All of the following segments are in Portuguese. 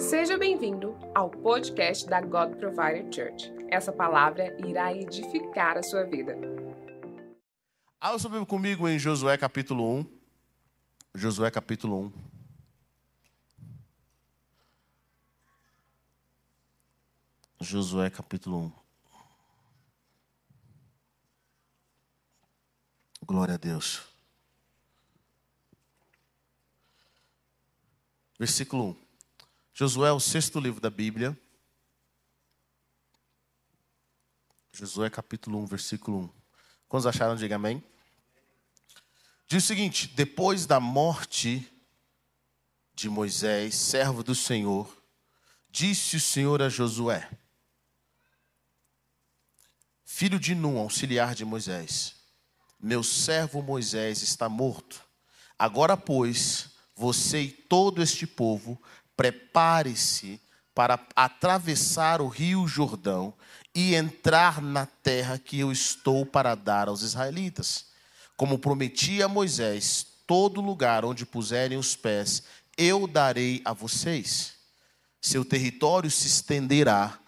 Seja bem-vindo ao podcast da God Provider Church. Essa palavra irá edificar a sua vida. Abra sua Bíblia comigo em Josué capítulo 1. Josué capítulo 1. Josué capítulo 1. Glória a Deus. Versículo 1. Josué é o sexto livro da Bíblia. Josué capítulo 1, versículo 1. Quantos acharam? Diga amém. Diz o seguinte: depois da morte de Moisés, servo do Senhor, disse o Senhor a Josué, filho de Num, auxiliar de Moisés: Meu servo Moisés está morto. Agora, pois, você e todo este povo, prepare-se para atravessar o rio Jordão e entrar na terra que eu estou para dar aos israelitas. Como prometi a Moisés, todo lugar onde puserem os pés, eu darei a vocês. Seu território se estenderá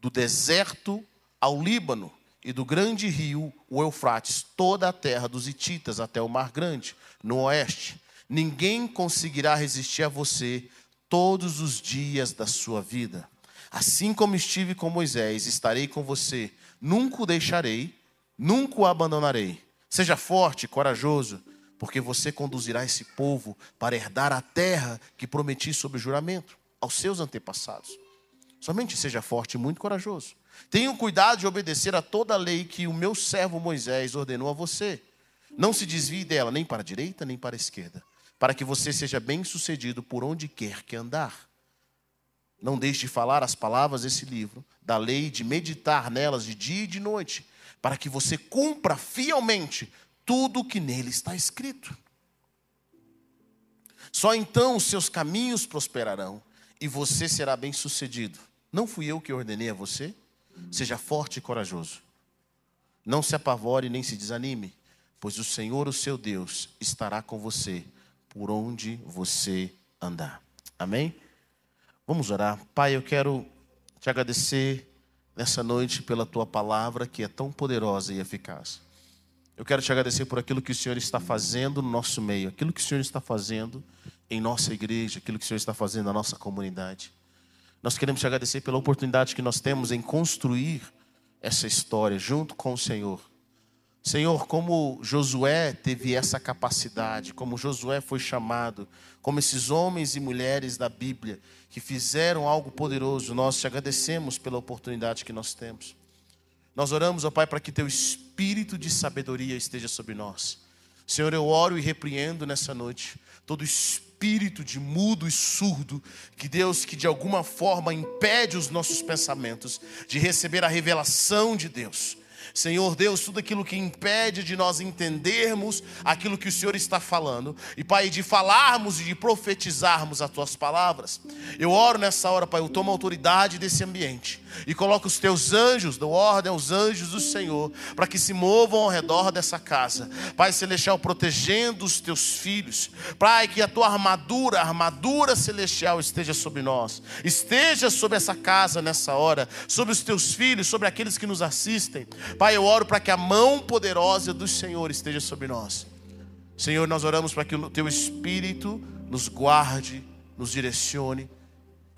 do deserto ao Líbano e do grande rio, o Eufrates, toda a terra dos Hititas até o Mar Grande, no oeste. Ninguém conseguirá resistir a você todos os dias da sua vida. Assim como estive com Moisés, estarei com você. Nunca o deixarei, nunca o abandonarei. Seja forte corajoso, porque você conduzirá esse povo para herdar a terra que prometi sob juramento aos seus antepassados. Somente seja forte e muito corajoso. Tenha cuidado de obedecer a toda a lei que o meu servo Moisés ordenou a você. Não se desvie dela nem para a direita nem para a esquerda para que você seja bem-sucedido por onde quer que andar. Não deixe de falar as palavras desse livro, da lei, de meditar nelas de dia e de noite, para que você cumpra fielmente tudo o que nele está escrito. Só então os seus caminhos prosperarão e você será bem-sucedido. Não fui eu que ordenei a você? Seja forte e corajoso. Não se apavore nem se desanime, pois o Senhor, o seu Deus, estará com você por onde você andar. Amém? Vamos orar. Pai, eu quero te agradecer nessa noite pela tua palavra que é tão poderosa e eficaz. Eu quero te agradecer por aquilo que o Senhor está fazendo no nosso meio, aquilo que o Senhor está fazendo em nossa igreja, aquilo que o Senhor está fazendo na nossa comunidade. Nós queremos te agradecer pela oportunidade que nós temos em construir essa história junto com o Senhor Senhor, como Josué teve essa capacidade, como Josué foi chamado, como esses homens e mulheres da Bíblia que fizeram algo poderoso, nós te agradecemos pela oportunidade que nós temos. Nós oramos, ó Pai, para que teu espírito de sabedoria esteja sobre nós. Senhor, eu oro e repreendo nessa noite todo espírito de mudo e surdo, que Deus, que de alguma forma impede os nossos pensamentos de receber a revelação de Deus. Senhor Deus, tudo aquilo que impede de nós entendermos aquilo que o Senhor está falando, e Pai, de falarmos e de profetizarmos as tuas palavras. Eu oro nessa hora, Pai, eu tomo autoridade desse ambiente e coloco os teus anjos, dou ordem aos anjos do Senhor, para que se movam ao redor dessa casa. Pai celestial, protegendo os teus filhos. Pai, que a tua armadura, a armadura celestial esteja sobre nós, esteja sobre essa casa nessa hora, sobre os teus filhos, sobre aqueles que nos assistem. Pai, eu oro para que a mão poderosa do Senhor esteja sobre nós. Senhor, nós oramos para que o teu Espírito nos guarde, nos direcione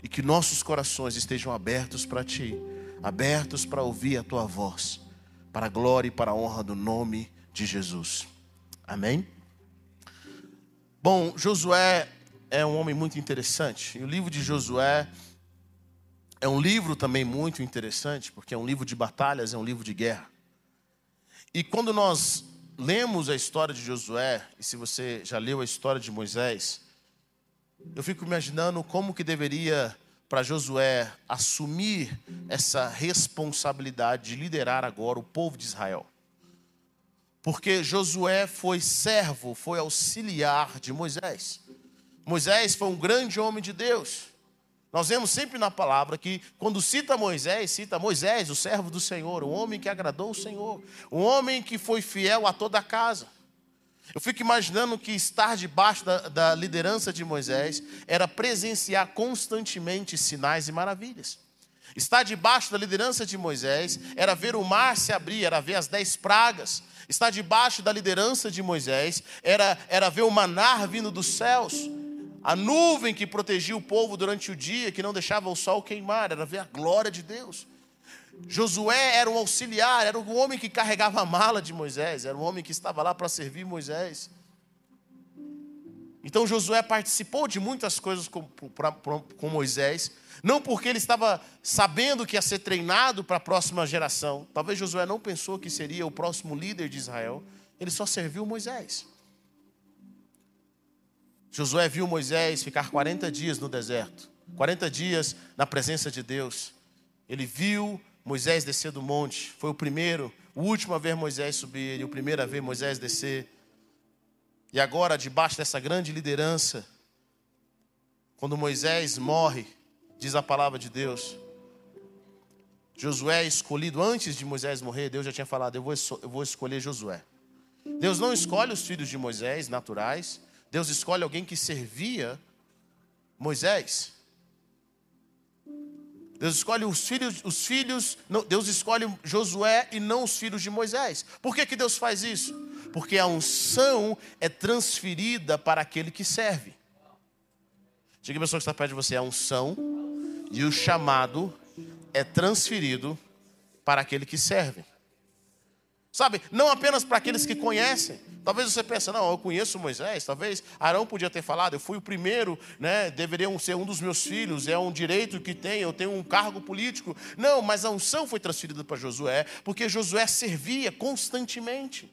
e que nossos corações estejam abertos para Ti, abertos para ouvir a Tua voz, para a glória e para a honra do nome de Jesus. Amém? Bom, Josué é um homem muito interessante, e o livro de Josué é um livro também muito interessante, porque é um livro de batalhas, é um livro de guerra. E quando nós lemos a história de Josué, e se você já leu a história de Moisés, eu fico imaginando como que deveria para Josué assumir essa responsabilidade de liderar agora o povo de Israel. Porque Josué foi servo, foi auxiliar de Moisés. Moisés foi um grande homem de Deus. Nós vemos sempre na palavra que, quando cita Moisés, cita Moisés, o servo do Senhor, o homem que agradou o Senhor, o homem que foi fiel a toda a casa. Eu fico imaginando que estar debaixo da, da liderança de Moisés era presenciar constantemente sinais e maravilhas. Estar debaixo da liderança de Moisés era ver o mar se abrir, era ver as dez pragas. Estar debaixo da liderança de Moisés era, era ver o manar vindo dos céus. A nuvem que protegia o povo durante o dia, que não deixava o sol queimar, era ver a glória de Deus. Josué era um auxiliar, era o homem que carregava a mala de Moisés, era o homem que estava lá para servir Moisés. Então Josué participou de muitas coisas com, pra, com Moisés, não porque ele estava sabendo que ia ser treinado para a próxima geração. Talvez Josué não pensou que seria o próximo líder de Israel. Ele só serviu Moisés. Josué viu Moisés ficar 40 dias no deserto, 40 dias na presença de Deus. Ele viu Moisés descer do monte. Foi o primeiro, o último a ver Moisés subir, e o primeiro a ver Moisés descer. E agora, debaixo dessa grande liderança, quando Moisés morre, diz a palavra de Deus. Josué é escolhido antes de Moisés morrer, Deus já tinha falado: eu vou, eu vou escolher Josué. Deus não escolhe os filhos de Moisés naturais, Deus escolhe alguém que servia Moisés. Deus escolhe os filhos, os filhos, Deus escolhe Josué e não os filhos de Moisés. Por que, que Deus faz isso? Porque a unção é transferida para aquele que serve. Diga a pessoa que está perto de você, a unção e o chamado é transferido para aquele que serve. Sabe, não apenas para aqueles que conhecem. Talvez você pense, não, eu conheço Moisés, talvez Arão podia ter falado, eu fui o primeiro, né, deveria ser um dos meus filhos, é um direito que tem, eu tenho um cargo político. Não, mas a unção foi transferida para Josué, porque Josué servia constantemente.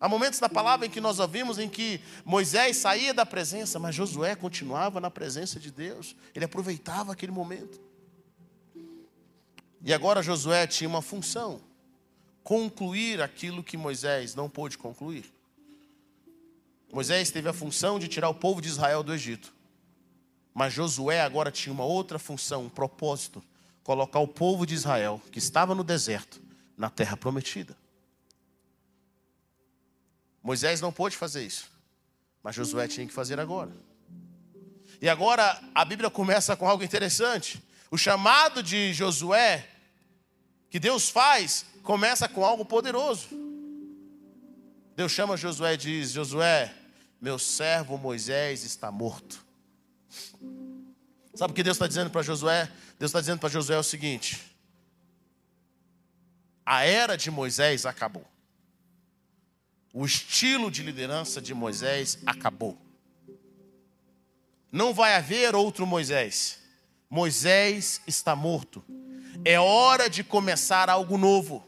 Há momentos da palavra em que nós ouvimos em que Moisés saía da presença, mas Josué continuava na presença de Deus. Ele aproveitava aquele momento. E agora Josué tinha uma função: concluir aquilo que Moisés não pôde concluir. Moisés teve a função de tirar o povo de Israel do Egito. Mas Josué agora tinha uma outra função, um propósito: colocar o povo de Israel, que estava no deserto, na terra prometida. Moisés não pôde fazer isso, mas Josué tinha que fazer agora. E agora a Bíblia começa com algo interessante. O chamado de Josué, que Deus faz, começa com algo poderoso. Deus chama Josué e diz: Josué, meu servo Moisés está morto. Sabe o que Deus está dizendo para Josué? Deus está dizendo para Josué o seguinte: a era de Moisés acabou. O estilo de liderança de Moisés acabou. Não vai haver outro Moisés. Moisés está morto. É hora de começar algo novo.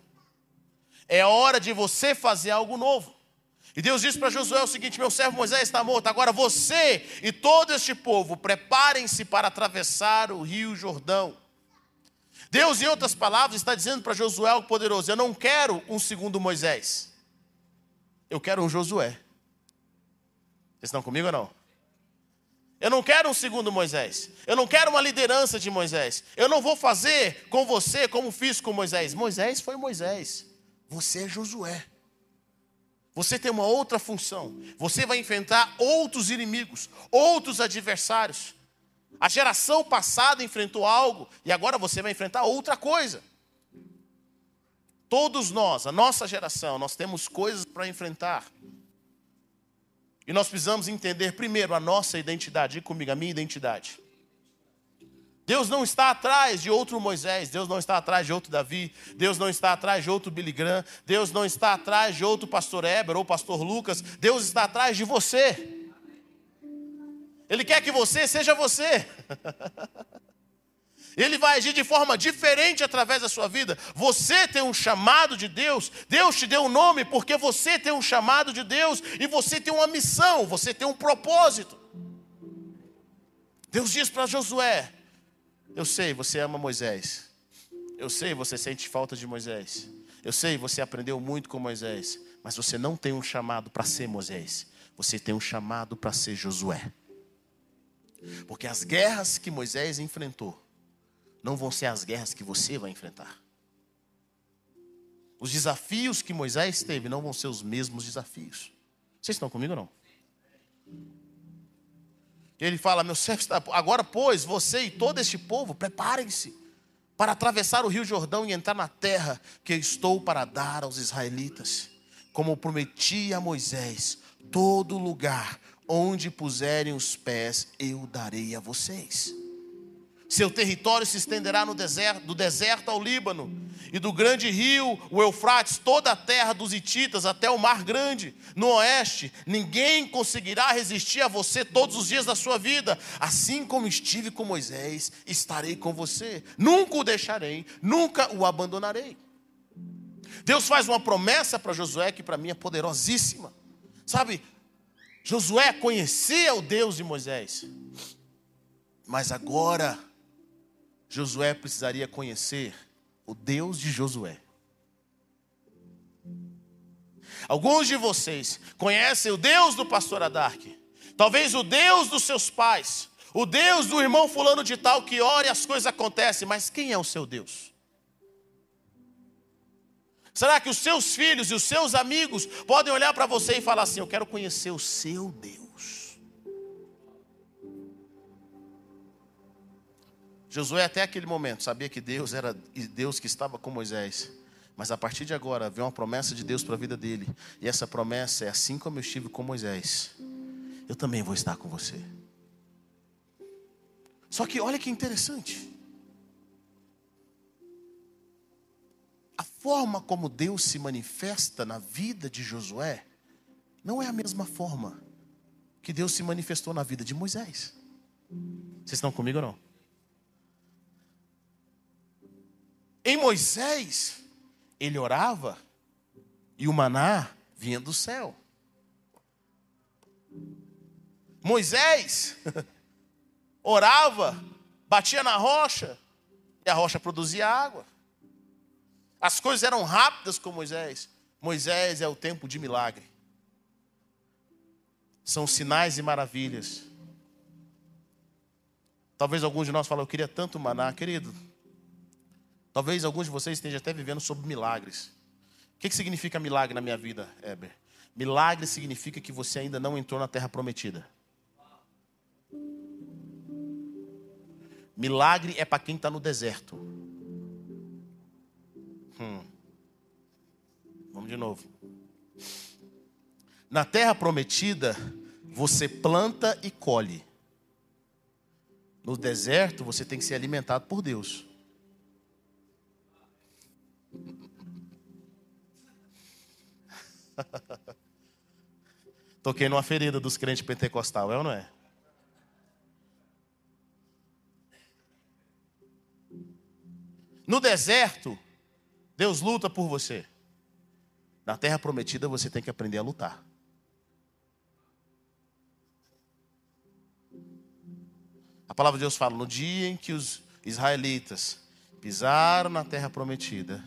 É hora de você fazer algo novo. E Deus disse para Josué o seguinte: Meu servo Moisés está morto. Agora você e todo este povo preparem-se para atravessar o rio Jordão. Deus, em outras palavras, está dizendo para Josué o poderoso: Eu não quero um segundo Moisés. Eu quero um Josué. Vocês estão comigo ou não? Eu não quero um segundo Moisés. Eu não quero uma liderança de Moisés. Eu não vou fazer com você como fiz com Moisés. Moisés foi Moisés. Você é Josué. Você tem uma outra função. Você vai enfrentar outros inimigos, outros adversários. A geração passada enfrentou algo e agora você vai enfrentar outra coisa. Todos nós, a nossa geração, nós temos coisas para enfrentar. E nós precisamos entender primeiro a nossa identidade. Diga comigo, a minha identidade. Deus não está atrás de outro Moisés, Deus não está atrás de outro Davi, Deus não está atrás de outro Billy Graham, Deus não está atrás de outro pastor Eber ou pastor Lucas, Deus está atrás de você. Ele quer que você seja você. Ele vai agir de forma diferente através da sua vida. Você tem um chamado de Deus, Deus te deu um nome porque você tem um chamado de Deus e você tem uma missão, você tem um propósito. Deus diz para Josué: Eu sei, você ama Moisés. Eu sei, você sente falta de Moisés. Eu sei, você aprendeu muito com Moisés. Mas você não tem um chamado para ser Moisés. Você tem um chamado para ser Josué. Porque as guerras que Moisés enfrentou, não vão ser as guerras que você vai enfrentar. Os desafios que Moisés teve não vão ser os mesmos desafios. Vocês estão comigo ou não? Ele fala: Meu servo está. Agora, pois, você e todo este povo, preparem-se para atravessar o rio Jordão e entrar na terra que estou para dar aos israelitas. Como prometi a Moisés, todo lugar onde puserem os pés, eu darei a vocês. Seu território se estenderá deserto, do deserto ao Líbano, e do grande rio, o Eufrates, toda a terra dos Hititas até o Mar Grande, no oeste. Ninguém conseguirá resistir a você todos os dias da sua vida. Assim como estive com Moisés, estarei com você. Nunca o deixarei, nunca o abandonarei. Deus faz uma promessa para Josué que para mim é poderosíssima. Sabe, Josué conhecia o Deus de Moisés, mas agora Josué precisaria conhecer o Deus de Josué. Alguns de vocês conhecem o Deus do pastor Adarque, talvez o Deus dos seus pais, o Deus do irmão fulano de tal que ora e as coisas acontecem, mas quem é o seu Deus? Será que os seus filhos e os seus amigos podem olhar para você e falar assim: Eu quero conhecer o seu Deus? Josué, até aquele momento, sabia que Deus era Deus que estava com Moisés. Mas a partir de agora, vem uma promessa de Deus para a vida dele. E essa promessa é: assim como eu estive com Moisés, eu também vou estar com você. Só que olha que interessante. A forma como Deus se manifesta na vida de Josué não é a mesma forma que Deus se manifestou na vida de Moisés. Vocês estão comigo ou não? Em Moisés, ele orava e o maná vinha do céu. Moisés orava, batia na rocha e a rocha produzia água. As coisas eram rápidas com Moisés. Moisés é o tempo de milagre. São sinais e maravilhas. Talvez alguns de nós falem, eu queria tanto maná, querido. Talvez alguns de vocês estejam até vivendo sobre milagres. O que, significa milagre na minha vida, Heber? Milagre significa que você ainda não entrou na terra prometida. Milagre é para quem está no deserto. Hum. Vamos de novo. Na terra prometida, você planta e colhe. No deserto, você tem que ser alimentado por Deus. Toquei numa ferida dos crentes pentecostal, é ou não é? No deserto, Deus luta por você. Na terra prometida, você tem que aprender a lutar. A palavra de Deus fala: no dia em que os israelitas pisaram na terra prometida,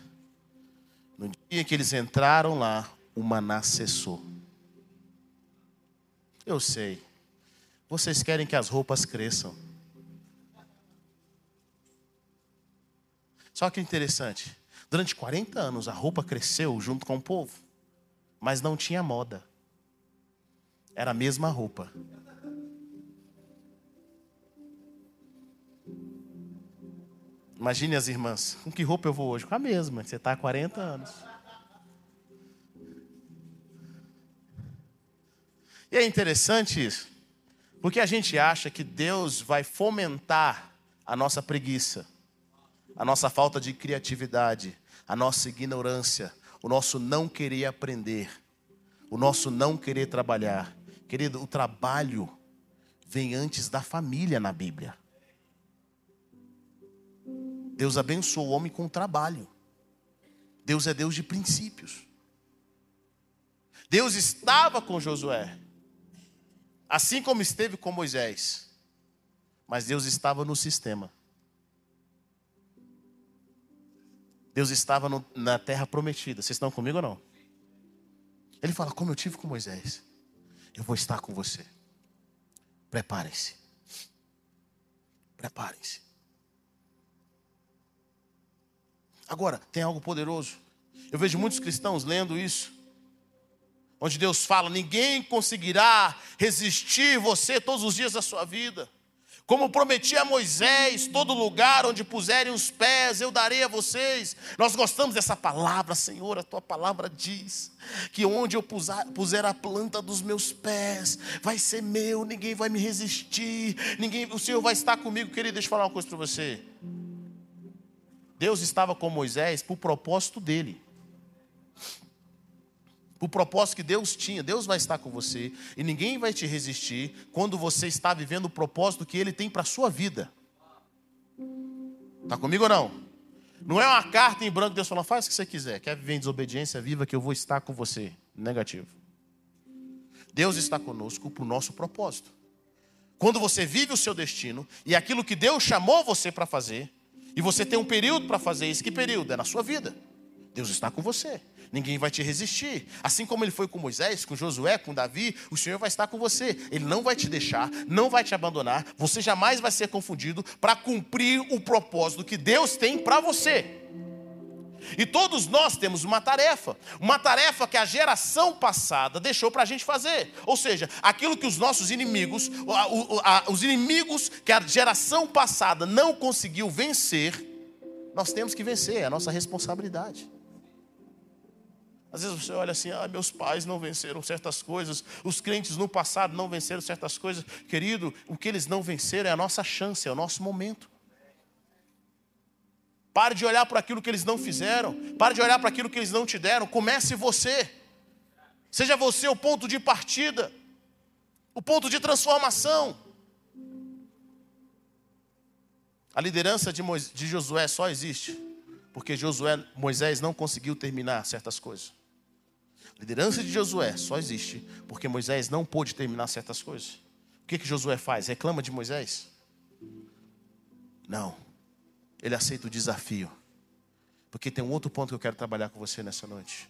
no dia que eles entraram lá, o maná cessou. Eu sei. Vocês querem que as roupas cresçam. Só que interessante. Durante 40 anos a roupa cresceu junto com o povo, mas não tinha moda. Era a mesma roupa. Imagine as irmãs. Com que roupa eu vou hoje? Com a mesma. Você está há 40 anos. E é interessante isso, porque a gente acha que Deus vai fomentar a nossa preguiça, a nossa falta de criatividade, a nossa ignorância, o nosso não querer aprender, o nosso não querer trabalhar. Querido, o trabalho vem antes da família na Bíblia. Deus abençoou o homem com o trabalho. Deus é Deus de princípios. Deus estava com Josué. Assim como esteve com Moisés. Mas Deus estava no sistema. Deus estava no, na terra prometida. Vocês estão comigo ou não? Ele fala: Como eu tive com Moisés, eu vou estar com você. Preparem-se. Preparem-se. Agora, tem algo poderoso. Eu vejo muitos cristãos lendo isso onde Deus fala: ninguém conseguirá resistir você todos os dias da sua vida. Como prometi a Moisés, todo lugar onde puserem os pés, eu darei a vocês. Nós gostamos dessa palavra, Senhor, a tua palavra diz que onde eu puser a planta dos meus pés, vai ser meu, ninguém vai me resistir, ninguém, o Senhor vai estar comigo. Querido, deixa eu falar uma coisa para você. Deus estava com Moisés por propósito dele o propósito que Deus tinha. Deus vai estar com você e ninguém vai te resistir quando você está vivendo o propósito que Ele tem para a sua vida. Está comigo ou não? Não é uma carta em branco, Deus falando, faz o que você quiser. Quer viver em desobediência, viva que eu vou estar com você. Negativo. Deus está conosco para o nosso propósito. Quando você vive o seu destino e aquilo que Deus chamou você para fazer, e você tem um período para fazer isso, que período? É na sua vida. Deus está com você ninguém vai te resistir. Assim como ele foi com Moisés, com Josué, com Davi, o Senhor vai estar com você. Ele não vai te deixar, não vai te abandonar, você jamais vai ser confundido para cumprir o propósito que Deus tem para você. E todos nós temos uma tarefa, uma tarefa que a geração passada deixou para a gente fazer. Ou seja, aquilo que os nossos inimigos, os inimigos que a geração passada não conseguiu vencer, nós temos que vencer, é a nossa responsabilidade. Às vezes você olha assim, ah, meus pais não venceram certas coisas, os crentes no passado não venceram certas coisas. Querido, o que eles não venceram é a nossa chance, é o nosso momento. Pare de olhar para aquilo que eles não fizeram, pare de olhar para aquilo que eles não te deram. Comece você. Seja você o ponto de partida, o ponto de transformação. A liderança de, de Josué só existe porque Josué, Moisés não conseguiu terminar certas coisas. A liderança de Josué só existe porque Moisés não pôde terminar certas coisas. O que, que Josué faz? Reclama de Moisés? Não. Ele aceita o desafio. Porque tem um outro ponto que eu quero trabalhar com você nessa noite.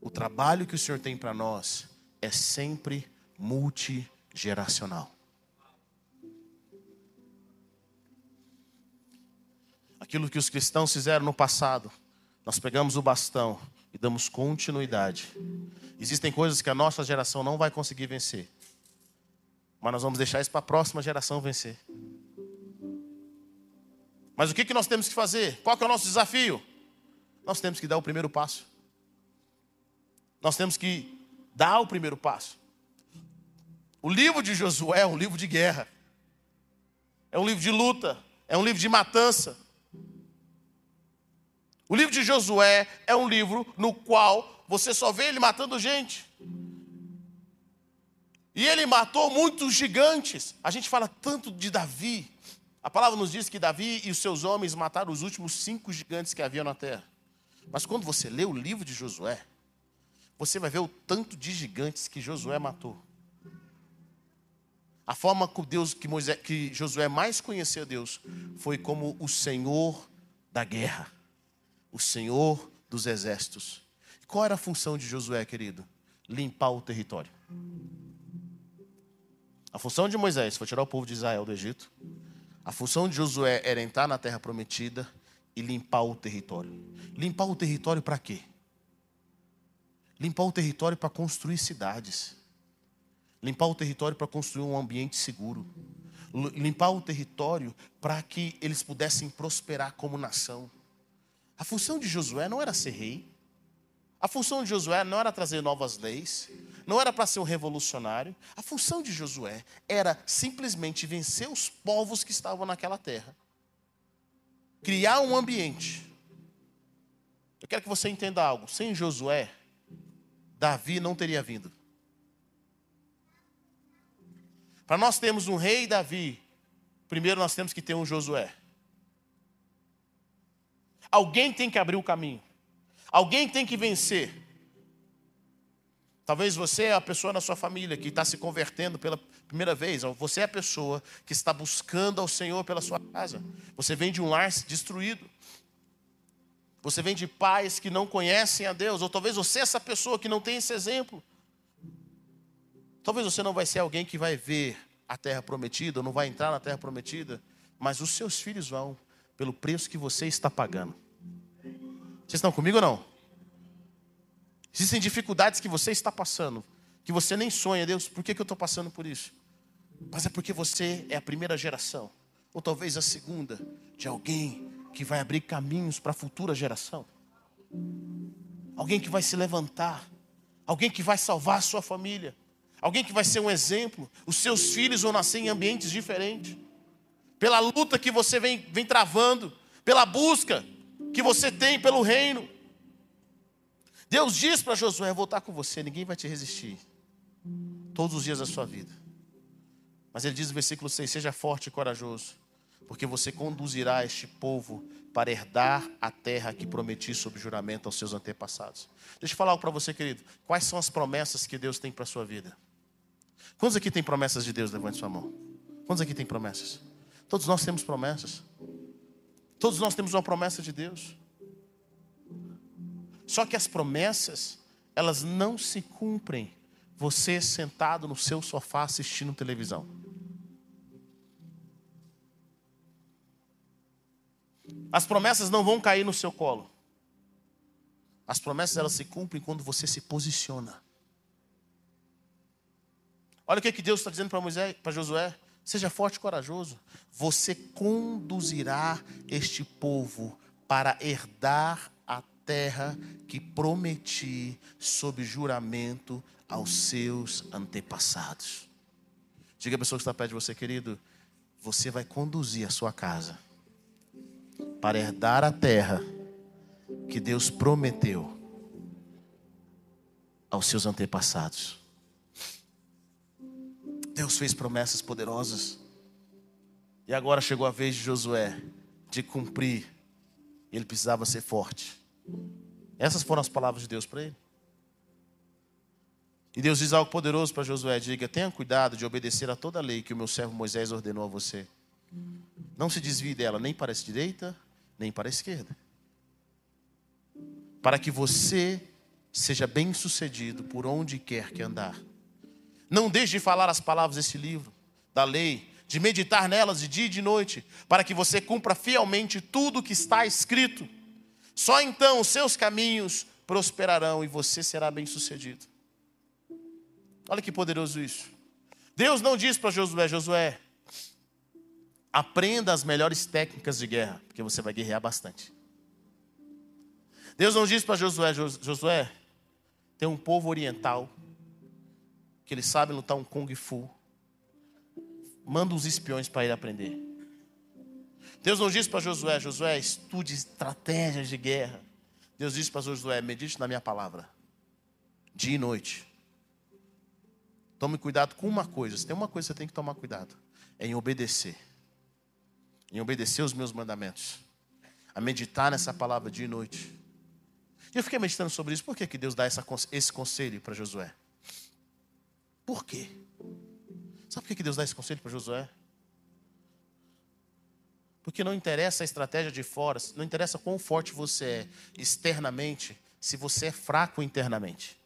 O trabalho que o Senhor tem para nós é sempre multigeracional. Aquilo que os cristãos fizeram no passado, nós pegamos o bastão e damos continuidade. Existem coisas que a nossa geração não vai conseguir vencer, mas nós vamos deixar isso para a próxima geração vencer. Mas o que, que nós temos que fazer? Qual que é o nosso desafio? Nós temos que dar o primeiro passo. Nós temos que dar o primeiro passo. O livro de Josué é um livro de guerra, é um livro de luta, é um livro de matança. O livro de Josué é um livro no qual você só vê ele matando gente. E ele matou muitos gigantes. A gente fala tanto de Davi. A palavra nos diz que Davi e os seus homens mataram os últimos cinco gigantes que havia na terra. Mas quando você lê o livro de Josué, você vai ver o tanto de gigantes que Josué matou. A forma que, Deus, que, Moisés, que Josué mais conheceu Deus foi como o Senhor da guerra o Senhor dos exércitos. Qual era a função de Josué, querido? Limpar o território. A função de Moisés foi tirar o povo de Israel do Egito. A função de Josué era entrar na terra prometida e limpar o território. Limpar o território para quê? Limpar o território para construir cidades. Limpar o território para construir um ambiente seguro. Limpar o território para que eles pudessem prosperar como nação. A função de Josué não era ser rei. A função de Josué não era trazer novas leis, não era para ser um revolucionário. A função de Josué era simplesmente vencer os povos que estavam naquela terra. Criar um ambiente. Eu quero que você entenda algo. Sem Josué, Davi não teria vindo. Para nós termos um rei Davi, primeiro nós temos que ter um Josué. Alguém tem que abrir o caminho. Alguém tem que vencer. Talvez você é a pessoa na sua família que está se convertendo pela primeira vez. Ou você é a pessoa que está buscando ao Senhor pela sua casa. Você vem de um lar destruído. Você vem de pais que não conhecem a Deus. Ou talvez você é essa pessoa que não tem esse exemplo. Talvez você não vai ser alguém que vai ver a terra prometida, ou não vai entrar na terra prometida, mas os seus filhos vão pelo preço que você está pagando. Vocês estão comigo ou não? Existem dificuldades que você está passando, que você nem sonha, Deus, por que, que eu estou passando por isso? Mas é porque você é a primeira geração, ou talvez a segunda, de alguém que vai abrir caminhos para a futura geração. Alguém que vai se levantar, alguém que vai salvar a sua família, alguém que vai ser um exemplo. Os seus filhos vão nascer em ambientes diferentes. Pela luta que você vem, vem travando, pela busca que você tem pelo reino. Deus diz para Josué: Vou estar com você, ninguém vai te resistir. Todos os dias da sua vida. Mas ele diz no versículo 6: Seja forte e corajoso, porque você conduzirá este povo para herdar a terra que prometi sob juramento aos seus antepassados. Deixa eu falar algo para você, querido. Quais são as promessas que Deus tem para a sua vida? Quantos aqui tem promessas de Deus? Levante sua mão. Quantos aqui tem promessas? Todos nós temos promessas. Todos nós temos uma promessa de Deus. Só que as promessas, elas não se cumprem você sentado no seu sofá assistindo televisão. As promessas não vão cair no seu colo. As promessas elas se cumprem quando você se posiciona. Olha o que, que Deus está dizendo para Moisés, para Josué. Seja forte e corajoso. Você conduzirá este povo para herdar a terra que prometi sob juramento aos seus antepassados. Diga a pessoa que está perto de você, querido, você vai conduzir a sua casa para herdar a terra que Deus prometeu aos seus antepassados. Deus fez promessas poderosas. E agora chegou a vez de Josué de cumprir. Ele precisava ser forte. Essas foram as palavras de Deus para ele. E Deus diz algo poderoso para Josué: diga, tenha cuidado de obedecer a toda a lei que o meu servo Moisés ordenou a você. Não se desvie dela nem para a direita, nem para a esquerda. Para que você seja bem sucedido por onde quer que andar. Não deixe de falar as palavras desse livro, da lei, de meditar nelas de dia e de noite, para que você cumpra fielmente tudo o que está escrito. Só então os seus caminhos prosperarão e você será bem sucedido. Olha que poderoso isso. Deus não diz para Josué: Josué, aprenda as melhores técnicas de guerra, porque você vai guerrear bastante. Deus não diz para Josué: Josué, tem um povo oriental que eles sabem lutar um kung fu. Manda uns espiões para ir aprender. Deus não disse para Josué, Josué, estude estratégias de guerra. Deus disse para Josué, medite na minha palavra, dia e noite. Tome cuidado com uma coisa. Se tem uma coisa que você tem que tomar cuidado, é em obedecer. Em obedecer os meus mandamentos. A meditar nessa palavra dia e noite. E eu fiquei meditando sobre isso. Por que, que Deus dá essa, esse conselho para Josué? Por quê? Sabe por que Deus dá esse conselho para Josué? Porque não interessa a estratégia de fora, não interessa quão forte você é externamente, se você é fraco internamente.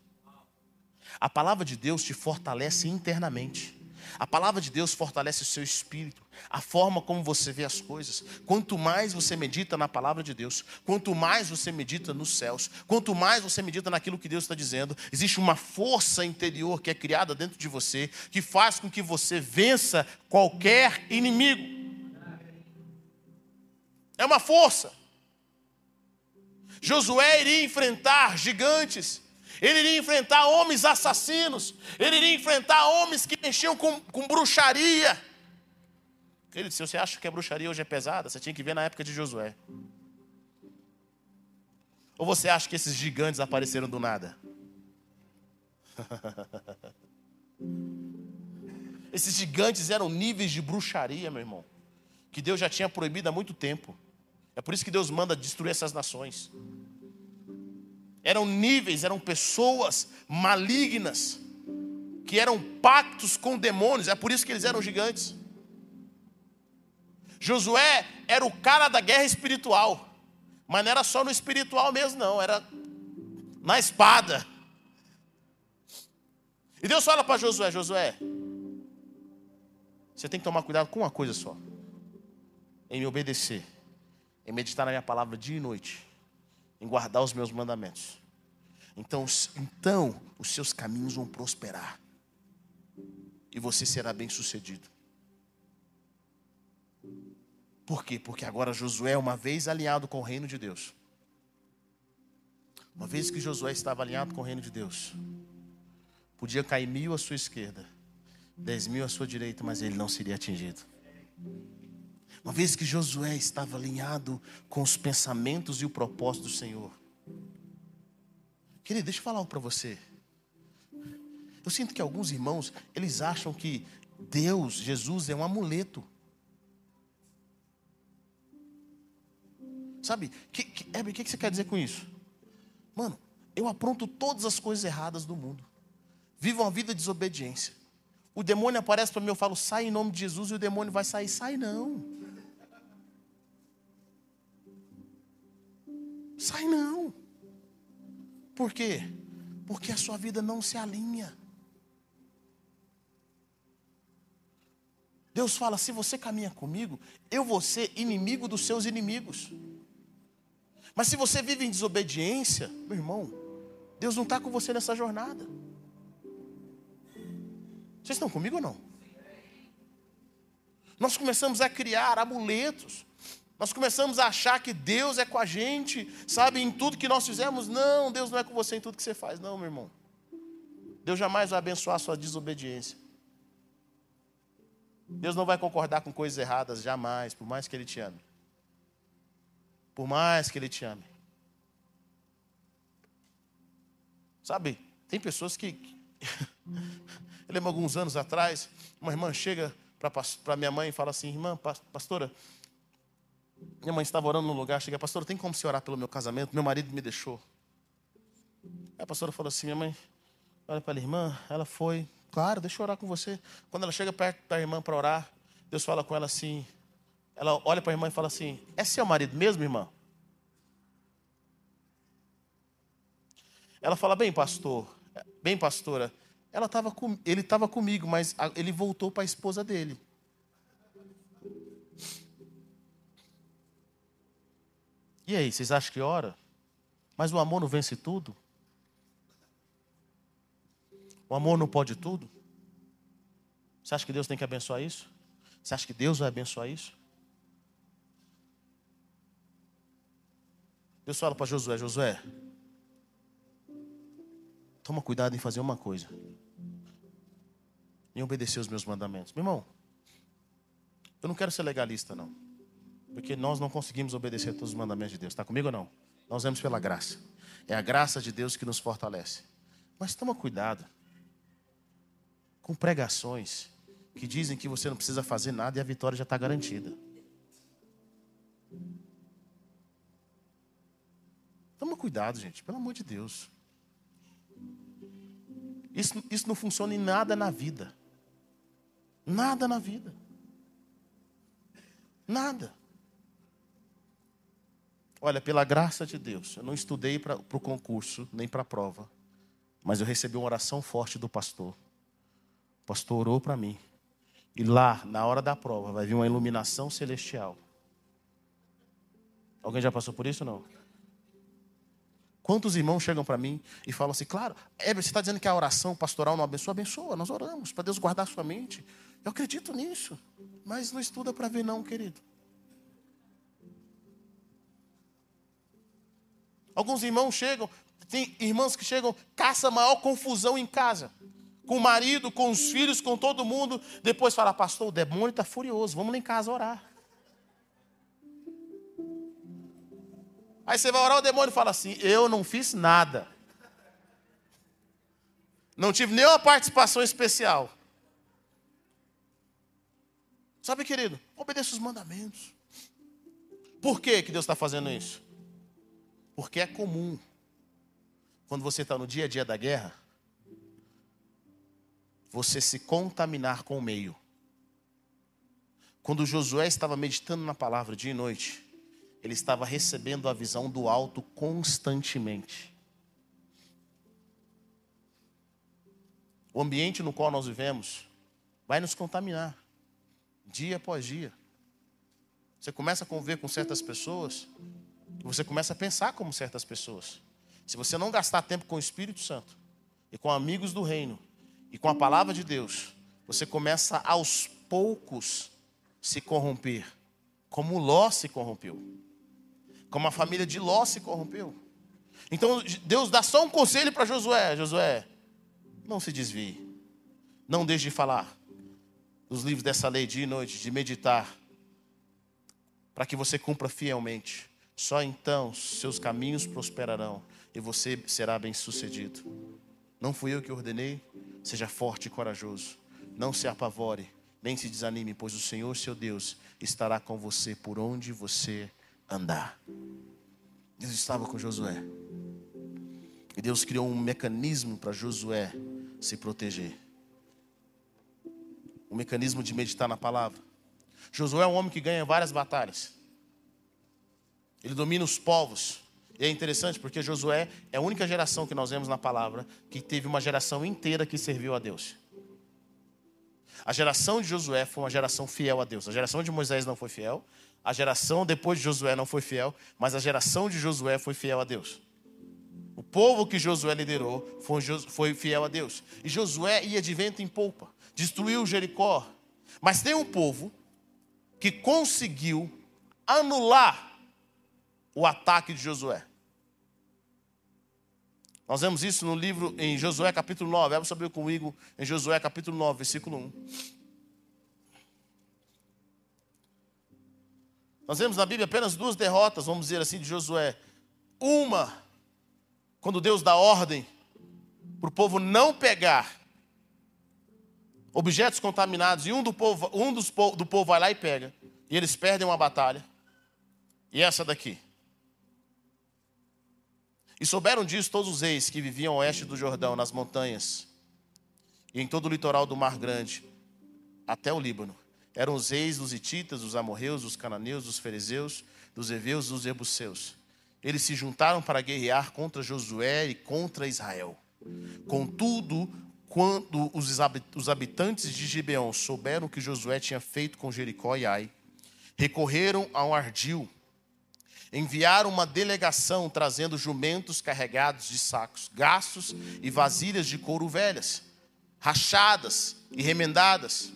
A palavra de Deus te fortalece internamente. A palavra de Deus fortalece o seu espírito, a forma como você vê as coisas. Quanto mais você medita na palavra de Deus, quanto mais você medita nos céus, quanto mais você medita naquilo que Deus está dizendo, existe uma força interior que é criada dentro de você, que faz com que você vença qualquer inimigo. É uma força. Josué iria enfrentar gigantes ele iria enfrentar homens assassinos, ele iria enfrentar homens que mexiam com, com bruxaria. Querido, se você acha que a bruxaria hoje é pesada, você tinha que ver na época de Josué. Ou você acha que esses gigantes apareceram do nada? esses gigantes eram níveis de bruxaria, meu irmão, que Deus já tinha proibido há muito tempo. É por isso que Deus manda destruir essas nações eram níveis, eram pessoas malignas, que eram pactos com demônios, é por isso que eles eram gigantes. Josué era o cara da guerra espiritual, mas não era só no espiritual mesmo, não, era na espada. E Deus fala para Josué: Josué, você tem que tomar cuidado com uma coisa só: em me obedecer, em meditar na minha palavra dia e noite em guardar os meus mandamentos, Então, então os seus caminhos vão prosperar. E você será bem sucedido. Por quê? Porque agora Josué, uma vez alinhado com o reino de Deus, uma vez que Josué estava alinhado com o reino de Deus, podia cair mil à sua esquerda, dez mil à sua direita, mas ele não seria atingido. Uma vez que Josué estava alinhado com os pensamentos e o propósito do Senhor. Querido, deixa eu falar algo para você. Eu sinto que alguns irmãos, eles acham que Deus, Jesus, é um amuleto. Sabe, que, que, o que, que você quer dizer com isso? Mano, eu apronto todas as coisas erradas do mundo. Vivo uma vida de desobediência. O demônio aparece para mim, eu falo, sai em nome de Jesus, e o demônio vai sair. Sai não. Sai não. Por quê? Porque a sua vida não se alinha. Deus fala: se você caminha comigo, eu vou ser inimigo dos seus inimigos. Mas se você vive em desobediência, meu irmão, Deus não está com você nessa jornada. Vocês estão comigo ou não? Nós começamos a criar amuletos. Nós começamos a achar que Deus é com a gente, sabe, em tudo que nós fizemos. Não, Deus não é com você em tudo que você faz, não, meu irmão. Deus jamais vai abençoar a sua desobediência. Deus não vai concordar com coisas erradas, jamais, por mais que Ele te ame. Por mais que Ele te ame. Sabe, tem pessoas que. Eu lembro alguns anos atrás, uma irmã chega para minha mãe e fala assim: Irmã, pastora, minha mãe estava orando no lugar, chega, pastora, tem como você orar pelo meu casamento? Meu marido me deixou. Aí a pastora falou assim: Minha mãe, olha para a irmã, ela foi, claro, deixa eu orar com você. Quando ela chega perto da irmã para orar, Deus fala com ela assim: Ela olha para a irmã e fala assim: É seu marido mesmo, irmã? Ela fala: Bem, pastor, bem, pastora, ela tava com, ele estava comigo, mas ele voltou para a esposa dele. E aí, vocês acham que ora? Mas o amor não vence tudo? O amor não pode tudo? Você acha que Deus tem que abençoar isso? Você acha que Deus vai abençoar isso? Deus fala para Josué: Josué, toma cuidado em fazer uma coisa: em obedecer os meus mandamentos. Meu irmão, eu não quero ser legalista, não. Porque nós não conseguimos obedecer a todos os mandamentos de Deus. Está comigo ou não? Nós vemos pela graça. É a graça de Deus que nos fortalece. Mas toma cuidado com pregações que dizem que você não precisa fazer nada e a vitória já está garantida. Toma cuidado, gente, pelo amor de Deus. Isso, isso não funciona em nada na vida. Nada na vida. Nada. Olha, pela graça de Deus, eu não estudei para o concurso, nem para a prova, mas eu recebi uma oração forte do pastor. O pastor orou para mim. E lá, na hora da prova, vai vir uma iluminação celestial. Alguém já passou por isso ou não? Quantos irmãos chegam para mim e falam assim, claro, Heber, você está dizendo que a oração pastoral não abençoa? Abençoa, nós oramos para Deus guardar sua mente. Eu acredito nisso, mas não estuda para ver não, querido. Alguns irmãos chegam, tem irmãs que chegam, caça maior confusão em casa. Com o marido, com os filhos, com todo mundo. Depois fala, pastor, o demônio está furioso, vamos lá em casa orar. Aí você vai orar, o demônio fala assim: Eu não fiz nada. Não tive nenhuma participação especial. Sabe, querido, obedeça os mandamentos. Por que, que Deus está fazendo isso? Porque é comum, quando você está no dia a dia da guerra, você se contaminar com o meio. Quando Josué estava meditando na palavra dia e noite, ele estava recebendo a visão do alto constantemente. O ambiente no qual nós vivemos vai nos contaminar, dia após dia. Você começa a conviver com certas pessoas, você começa a pensar como certas pessoas. Se você não gastar tempo com o Espírito Santo e com amigos do reino e com a palavra de Deus, você começa aos poucos se corromper, como Ló se corrompeu, como a família de Ló se corrompeu. Então Deus dá só um conselho para Josué: Josué, não se desvie, não deixe de falar os livros dessa lei dia e noite, de meditar, para que você cumpra fielmente. Só então seus caminhos prosperarão e você será bem-sucedido. Não fui eu que ordenei, seja forte e corajoso. Não se apavore, nem se desanime, pois o Senhor, seu Deus, estará com você por onde você andar. Deus estava com Josué. E Deus criou um mecanismo para Josué se proteger. Um mecanismo de meditar na palavra. Josué é um homem que ganha várias batalhas. Ele domina os povos. E é interessante porque Josué é a única geração que nós vemos na palavra que teve uma geração inteira que serviu a Deus. A geração de Josué foi uma geração fiel a Deus. A geração de Moisés não foi fiel. A geração depois de Josué não foi fiel. Mas a geração de Josué foi fiel a Deus. O povo que Josué liderou foi, fiel a Deus. E Josué ia de vento em polpa, destruiu Jericó. Mas tem um povo que conseguiu anular o ataque de Josué. Nós vemos isso no livro em Josué capítulo 9. Vamos saber comigo em Josué capítulo 9, versículo 1. Nós vemos na Bíblia apenas duas derrotas, vamos dizer assim, de Josué. Uma, quando Deus dá ordem para o povo não pegar objetos contaminados, e um, do povo, um dos, do povo vai lá e pega, e eles perdem uma batalha. E essa daqui. E souberam disso todos os reis que viviam oeste do Jordão, nas montanhas, e em todo o litoral do Mar Grande, até o Líbano. Eram os reis dos Hititas, dos Amorreus, dos Cananeus, dos Fariseus, dos Eveus, dos Ebuseus. Eles se juntaram para guerrear contra Josué e contra Israel. Contudo, quando os habitantes de Gibeon souberam que Josué tinha feito com Jericó e Ai, recorreram a um ardil enviaram uma delegação trazendo jumentos carregados de sacos, gastos e vasilhas de couro velhas, rachadas e remendadas.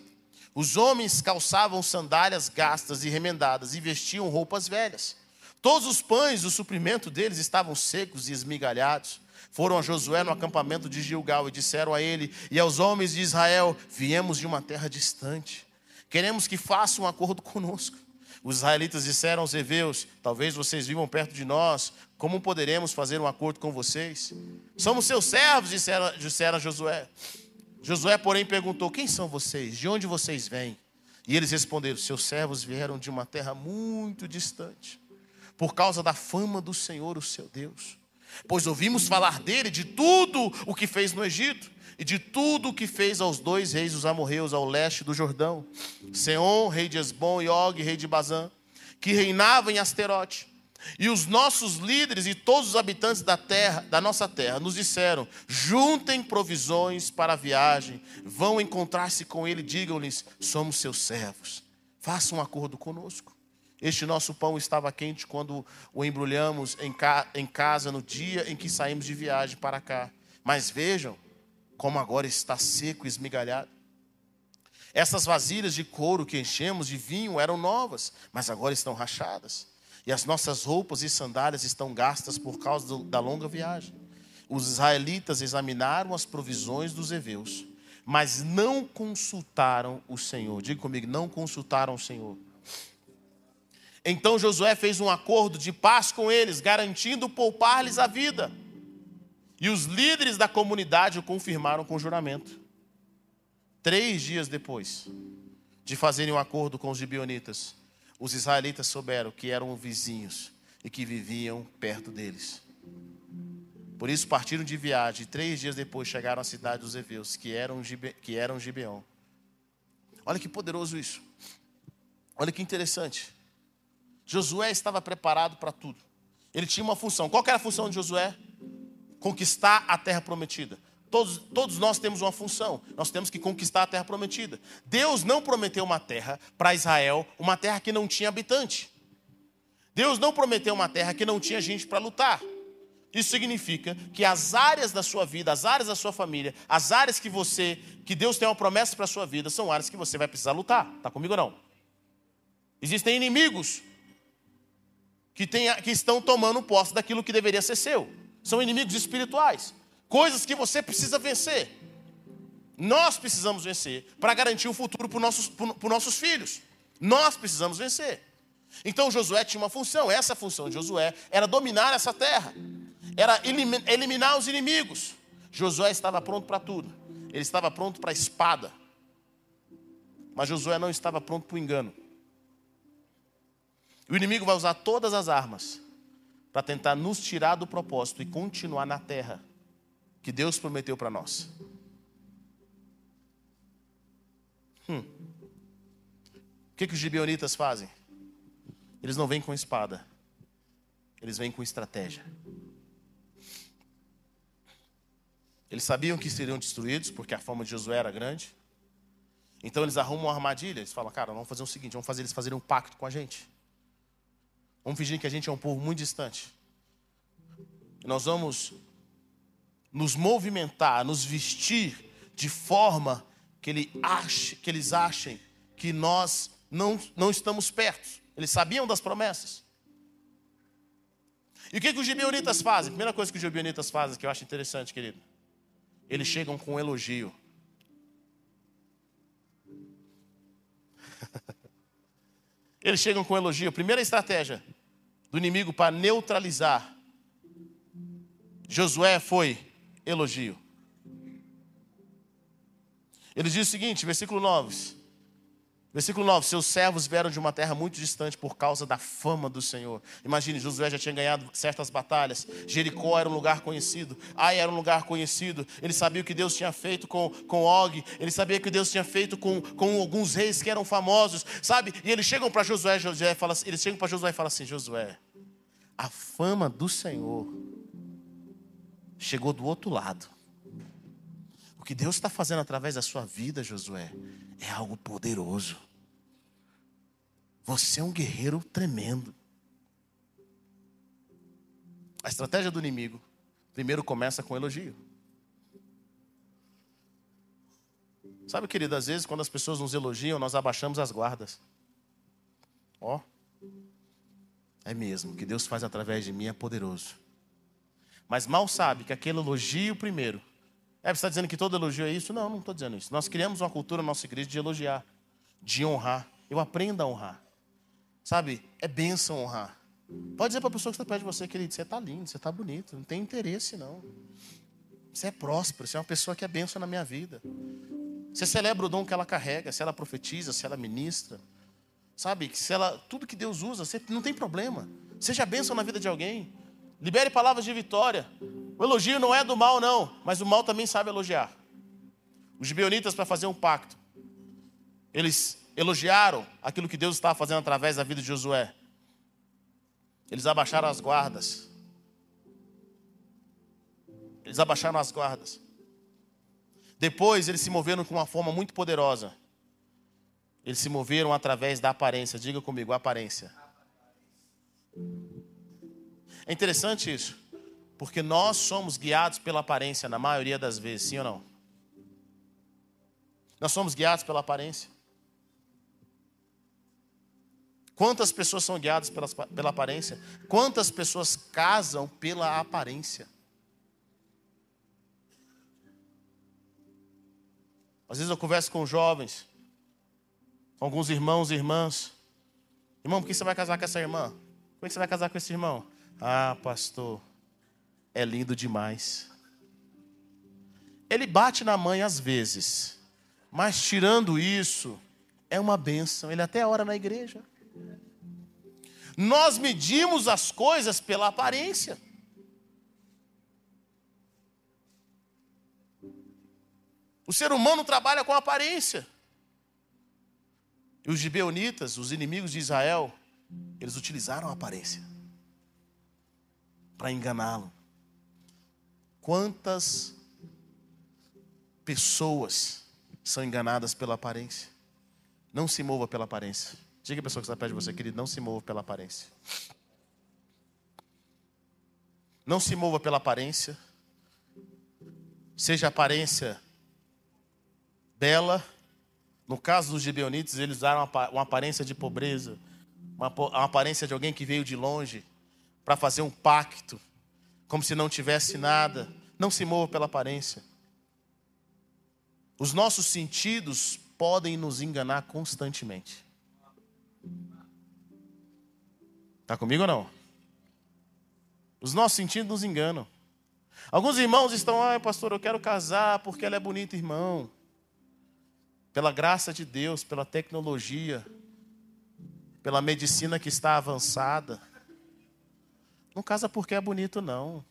Os homens calçavam sandálias gastas e remendadas e vestiam roupas velhas. Todos os pães, o suprimento deles estavam secos e esmigalhados. Foram a Josué no acampamento de Gilgal e disseram a ele e aos homens de Israel: Viemos de uma terra distante. Queremos que façam um acordo conosco os israelitas disseram aos heveus: Talvez vocês vivam perto de nós, como poderemos fazer um acordo com vocês? Somos seus servos, disseram, disseram a Josué. Josué, porém, perguntou: Quem são vocês? De onde vocês vêm? E eles responderam: Seus servos vieram de uma terra muito distante, por causa da fama do Senhor, o seu Deus. Pois ouvimos falar dele, de tudo o que fez no Egito e de tudo o que fez aos dois reis dos amorreus ao leste do Jordão, Seom, rei de Esbom, e Og, rei de Bazã, que reinava em Asterote. E os nossos líderes e todos os habitantes da terra, da nossa terra, nos disseram: juntem provisões para a viagem, vão encontrar-se com ele, digam-lhes: somos seus servos, façam um acordo conosco. Este nosso pão estava quente quando o embrulhamos em casa no dia em que saímos de viagem para cá. Mas vejam, como agora está seco e esmigalhado. Essas vasilhas de couro que enchemos de vinho eram novas, mas agora estão rachadas. E as nossas roupas e sandálias estão gastas por causa do, da longa viagem. Os israelitas examinaram as provisões dos heveus, mas não consultaram o Senhor. Diga comigo, não consultaram o Senhor. Então Josué fez um acordo de paz com eles, garantindo poupar-lhes a vida. E os líderes da comunidade o confirmaram com juramento. Três dias depois de fazerem um acordo com os gibionitas, os israelitas souberam que eram vizinhos e que viviam perto deles. Por isso partiram de viagem e três dias depois chegaram à cidade dos Eveus, que eram, que eram Gibeon. Olha que poderoso isso. Olha que interessante. Josué estava preparado para tudo. Ele tinha uma função. Qual era a função de Josué? Conquistar a terra prometida. Todos, todos nós temos uma função, nós temos que conquistar a terra prometida. Deus não prometeu uma terra para Israel, uma terra que não tinha habitante. Deus não prometeu uma terra que não tinha gente para lutar. Isso significa que as áreas da sua vida, as áreas da sua família, as áreas que você, que Deus tem uma promessa para a sua vida, são áreas que você vai precisar lutar. Está comigo ou não? Existem inimigos que, tem, que estão tomando posse daquilo que deveria ser seu. São inimigos espirituais. Coisas que você precisa vencer. Nós precisamos vencer para garantir o futuro para os nossos, nossos filhos. Nós precisamos vencer. Então Josué tinha uma função, essa função de Josué era dominar essa terra era eliminar os inimigos. Josué estava pronto para tudo. Ele estava pronto para a espada. Mas Josué não estava pronto para o engano. O inimigo vai usar todas as armas para tentar nos tirar do propósito e continuar na terra que Deus prometeu para nós. Hum. O que, que os gibeonitas fazem? Eles não vêm com espada, eles vêm com estratégia. Eles sabiam que seriam destruídos, porque a fama de Josué era grande. Então eles arrumam uma armadilha. Eles falam, cara, vamos fazer o seguinte: vamos fazer eles fazerem um pacto com a gente. Vamos fingir que a gente é um povo muito distante. Nós vamos nos movimentar, nos vestir de forma que, ele ache, que eles achem que nós não, não estamos perto. Eles sabiam das promessas. E o que, que os gibeonitas fazem? Primeira coisa que os gibeonitas fazem, que eu acho interessante, querido eles chegam com um elogio. Eles chegam com um elogio. Primeira estratégia do inimigo para neutralizar Josué foi elogio. Ele diz o seguinte, versículo 9: Versículo 9: Seus servos vieram de uma terra muito distante por causa da fama do Senhor. Imagine, Josué já tinha ganhado certas batalhas. Jericó era um lugar conhecido. Ai era um lugar conhecido. Ele sabia o que Deus tinha feito com, com Og. Ele sabia o que Deus tinha feito com, com alguns reis que eram famosos. Sabe? E eles chegam para Josué, Josué fala, eles chegam para Josué e falam assim: Josué, a fama do Senhor chegou do outro lado. O que Deus está fazendo através da sua vida, Josué, é algo poderoso. Você é um guerreiro tremendo. A estratégia do inimigo primeiro começa com elogio. Sabe, querido, às vezes quando as pessoas nos elogiam, nós abaixamos as guardas. Ó, é mesmo, o que Deus faz através de mim é poderoso. Mas mal sabe que aquele elogio primeiro. É, você está dizendo que todo elogio é isso? Não, não estou dizendo isso. Nós criamos uma cultura na nossa igreja de elogiar, de honrar. Eu aprendo a honrar. Sabe, é bênção honrar. Pode dizer para a pessoa que está perto de você, querido, você está lindo, você está bonito, não tem interesse não. Você é próspero, você é uma pessoa que é bênção na minha vida. Você celebra o dom que ela carrega, se ela profetiza, se ela ministra. Sabe, se ela, tudo que Deus usa, você, não tem problema. Seja bênção na vida de alguém. Libere palavras de vitória. O elogio não é do mal, não, mas o mal também sabe elogiar. Os gibeonitas, para fazer um pacto, eles elogiaram aquilo que Deus estava fazendo através da vida de Josué. Eles abaixaram as guardas. Eles abaixaram as guardas. Depois eles se moveram com uma forma muito poderosa. Eles se moveram através da aparência. Diga comigo, aparência. É interessante isso, porque nós somos guiados pela aparência na maioria das vezes, sim ou não? Nós somos guiados pela aparência. Quantas pessoas são guiadas pela, pela aparência? Quantas pessoas casam pela aparência? Às vezes eu converso com jovens, com alguns irmãos e irmãs. Irmão, por que você vai casar com essa irmã? Por que você vai casar com esse irmão? Ah, pastor, é lindo demais. Ele bate na mãe às vezes, mas tirando isso, é uma bênção. Ele até ora na igreja. Nós medimos as coisas pela aparência. O ser humano trabalha com aparência. E os gibeonitas, os inimigos de Israel, eles utilizaram a aparência para enganá-lo. Quantas pessoas são enganadas pela aparência? Não se mova pela aparência. Diga a pessoa que está perto de você, querido, não se mova pela aparência. Não se mova pela aparência. Seja aparência bela. No caso dos gibeonitas, eles usaram uma aparência de pobreza, uma aparência de alguém que veio de longe para fazer um pacto, como se não tivesse nada. Não se mova pela aparência. Os nossos sentidos podem nos enganar constantemente. Está comigo ou não? Os nossos sentidos nos enganam. Alguns irmãos estão, ah, pastor, eu quero casar porque ela é bonita, irmão. Pela graça de Deus, pela tecnologia, pela medicina que está avançada. Não casa porque é bonito, não.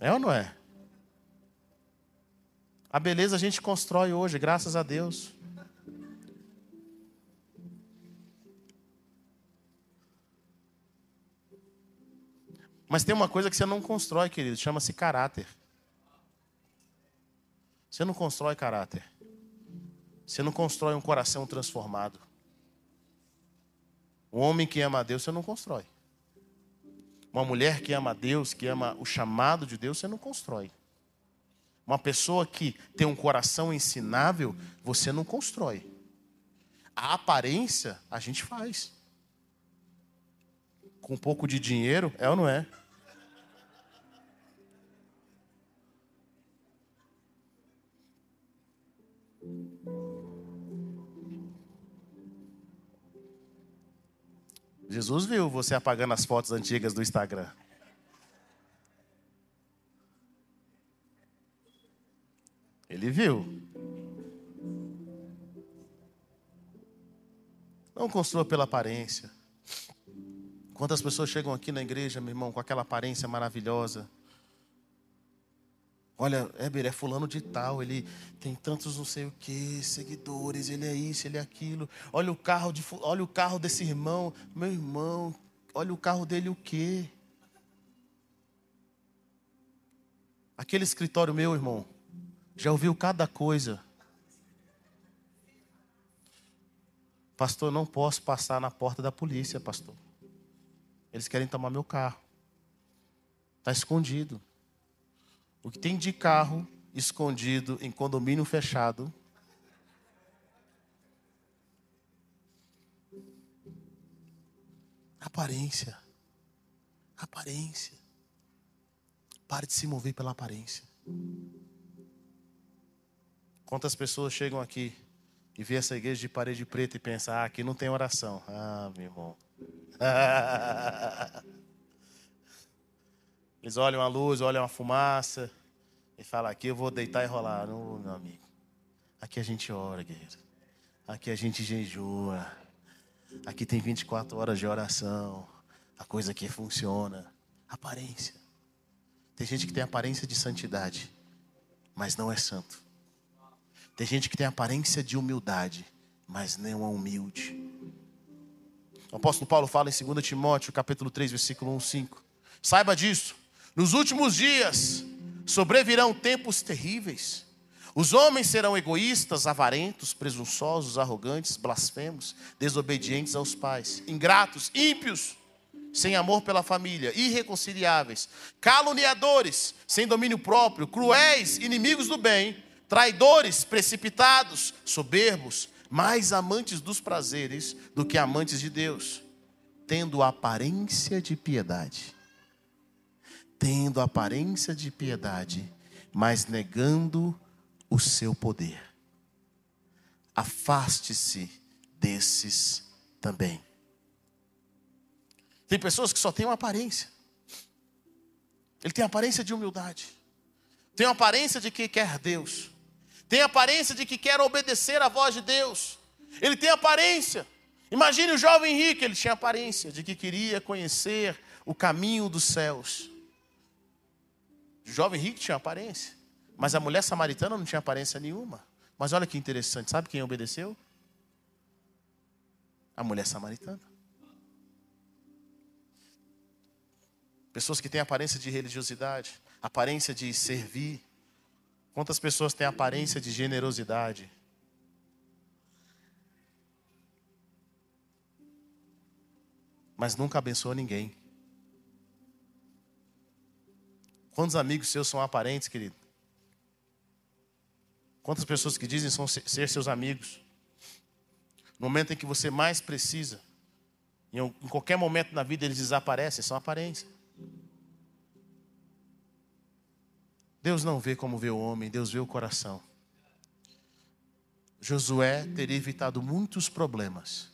É ou não é? A beleza a gente constrói hoje, graças a Deus. Mas tem uma coisa que você não constrói, querido, chama-se caráter. Você não constrói caráter. Você não constrói um coração transformado. Um homem que ama a Deus, você não constrói. Uma mulher que ama a Deus, que ama o chamado de Deus, você não constrói. Uma pessoa que tem um coração ensinável, você não constrói. A aparência a gente faz. Com um pouco de dinheiro, é ou não é? Jesus viu você apagando as fotos antigas do Instagram. Ele viu. Não construa pela aparência. Quantas pessoas chegam aqui na igreja, meu irmão, com aquela aparência maravilhosa, Olha, Heber é fulano de tal, ele tem tantos não sei o que, seguidores, ele é isso, ele é aquilo. Olha o carro de, olha o carro desse irmão, meu irmão, olha o carro dele o quê? Aquele escritório meu, irmão, já ouviu cada coisa. Pastor, não posso passar na porta da polícia, pastor. Eles querem tomar meu carro. Está escondido. O que tem de carro escondido em condomínio fechado. Aparência. Aparência. Pare de se mover pela aparência. Quantas pessoas chegam aqui e vê essa igreja de parede preta e pensam, ah, aqui não tem oração. Ah, meu irmão. Eles olham a luz, olham a fumaça e falam: aqui eu vou deitar e rolar. Não, meu amigo. Aqui a gente ora, guerreiro. Aqui a gente jejua. Aqui tem 24 horas de oração. A coisa aqui funciona. Aparência. Tem gente que tem aparência de santidade, mas não é santo. Tem gente que tem aparência de humildade, mas não é humilde. O apóstolo Paulo fala em 2 Timóteo, capítulo 3, versículo 1, 5. Saiba disso. Nos últimos dias sobrevirão tempos terríveis. Os homens serão egoístas, avarentos, presunçosos, arrogantes, blasfemos, desobedientes aos pais, ingratos, ímpios, sem amor pela família, irreconciliáveis, caluniadores, sem domínio próprio, cruéis, inimigos do bem, traidores, precipitados, soberbos, mais amantes dos prazeres do que amantes de Deus, tendo aparência de piedade tendo aparência de piedade, mas negando o seu poder. Afaste-se desses também. Tem pessoas que só têm uma aparência. Ele tem aparência de humildade. Tem aparência de que quer Deus. Tem aparência de que quer obedecer à voz de Deus. Ele tem aparência. Imagine o jovem rico, ele tinha aparência de que queria conhecer o caminho dos céus. Jovem rico tinha aparência, mas a mulher samaritana não tinha aparência nenhuma. Mas olha que interessante, sabe quem obedeceu? A mulher samaritana. Pessoas que têm aparência de religiosidade, aparência de servir. Quantas pessoas têm aparência de generosidade? mas nunca abençoou ninguém. Quantos amigos seus são aparentes, querido? Quantas pessoas que dizem são ser seus amigos? No momento em que você mais precisa, em qualquer momento na vida eles desaparecem, são aparência. Deus não vê como vê o homem, Deus vê o coração. Josué teria evitado muitos problemas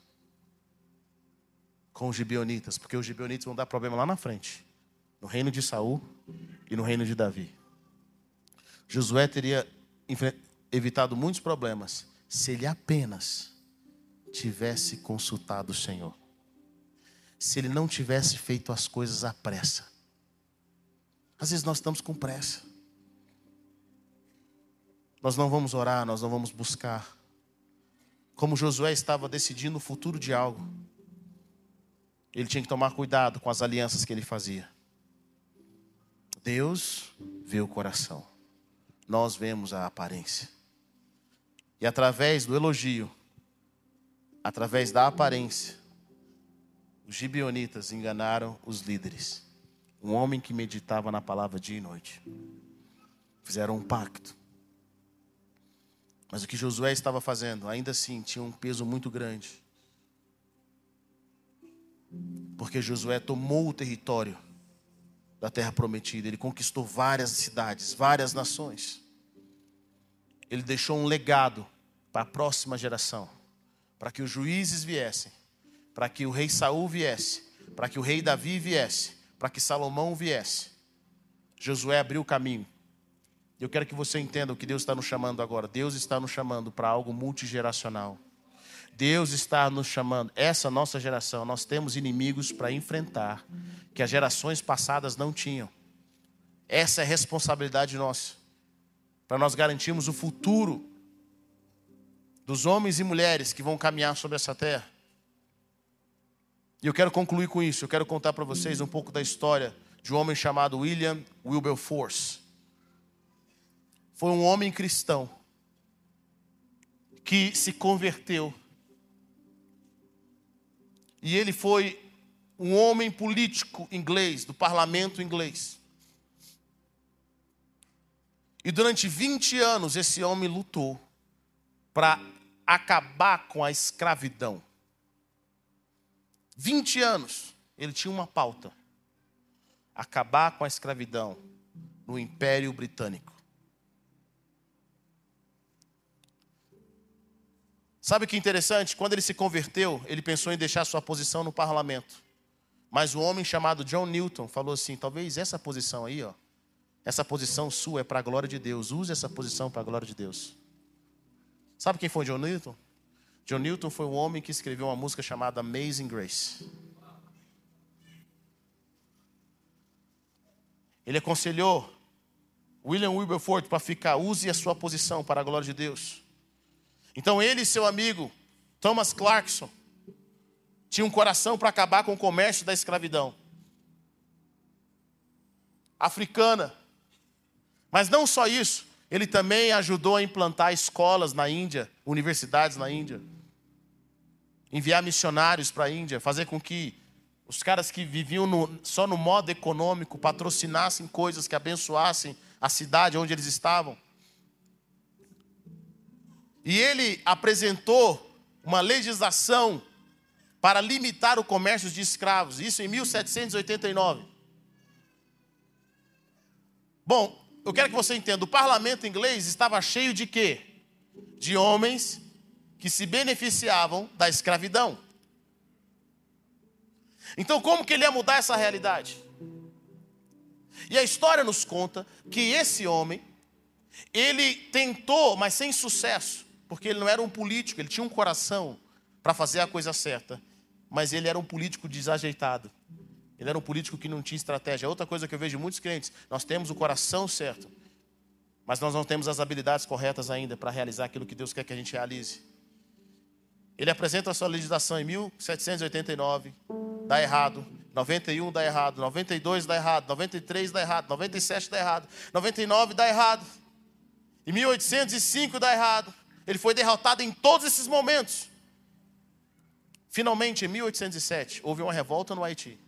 com os gibeonitas, porque os gibeonitas vão dar problema lá na frente, no reino de Saul e no reino de Davi. Josué teria evitado muitos problemas se ele apenas tivesse consultado o Senhor. Se ele não tivesse feito as coisas à pressa. Às vezes nós estamos com pressa. Nós não vamos orar, nós não vamos buscar. Como Josué estava decidindo o futuro de algo, ele tinha que tomar cuidado com as alianças que ele fazia. Deus vê o coração, nós vemos a aparência. E através do elogio, através da aparência, os gibeonitas enganaram os líderes. Um homem que meditava na palavra dia e noite. Fizeram um pacto. Mas o que Josué estava fazendo, ainda assim, tinha um peso muito grande. Porque Josué tomou o território da terra prometida, ele conquistou várias cidades, várias nações. Ele deixou um legado para a próxima geração, para que os juízes viessem, para que o rei Saul viesse, para que o rei Davi viesse, para que Salomão viesse. Josué abriu o caminho. Eu quero que você entenda o que Deus está nos chamando agora. Deus está nos chamando para algo multigeracional. Deus está nos chamando. Essa nossa geração, nós temos inimigos para enfrentar que as gerações passadas não tinham. Essa é a responsabilidade nossa. Para nós garantirmos o futuro dos homens e mulheres que vão caminhar sobre essa terra. E eu quero concluir com isso. Eu quero contar para vocês um pouco da história de um homem chamado William Wilberforce foi um homem cristão que se converteu. E ele foi um homem político inglês, do parlamento inglês. E durante 20 anos esse homem lutou para acabar com a escravidão. 20 anos ele tinha uma pauta: acabar com a escravidão no Império Britânico. Sabe o que é interessante? Quando ele se converteu, ele pensou em deixar sua posição no parlamento. Mas um homem chamado John Newton falou assim: talvez essa posição aí, ó, essa posição sua é para a glória de Deus. Use essa posição para a glória de Deus. Sabe quem foi John Newton? John Newton foi um homem que escreveu uma música chamada Amazing Grace. Ele aconselhou William Wilberforce para ficar, use a sua posição para a glória de Deus. Então ele e seu amigo, Thomas Clarkson, tinham um coração para acabar com o comércio da escravidão. Africana. Mas não só isso, ele também ajudou a implantar escolas na Índia, universidades na Índia. Enviar missionários para a Índia, fazer com que os caras que viviam no, só no modo econômico patrocinassem coisas que abençoassem a cidade onde eles estavam. E ele apresentou uma legislação para limitar o comércio de escravos, isso em 1789. Bom, eu quero que você entenda, o parlamento inglês estava cheio de quê? De homens que se beneficiavam da escravidão. Então, como que ele ia mudar essa realidade? E a história nos conta que esse homem, ele tentou, mas sem sucesso, porque ele não era um político, ele tinha um coração para fazer a coisa certa, mas ele era um político desajeitado. Ele era um político que não tinha estratégia. Outra coisa que eu vejo muitos crentes, nós temos o coração certo, mas nós não temos as habilidades corretas ainda para realizar aquilo que Deus quer que a gente realize. Ele apresenta a sua legislação em 1789, dá errado. 91 dá errado, 92 dá errado, 93 dá errado, 97 dá errado, 99 dá errado. Em 1805 dá errado. Ele foi derrotado em todos esses momentos. Finalmente, em 1807, houve uma revolta no Haiti.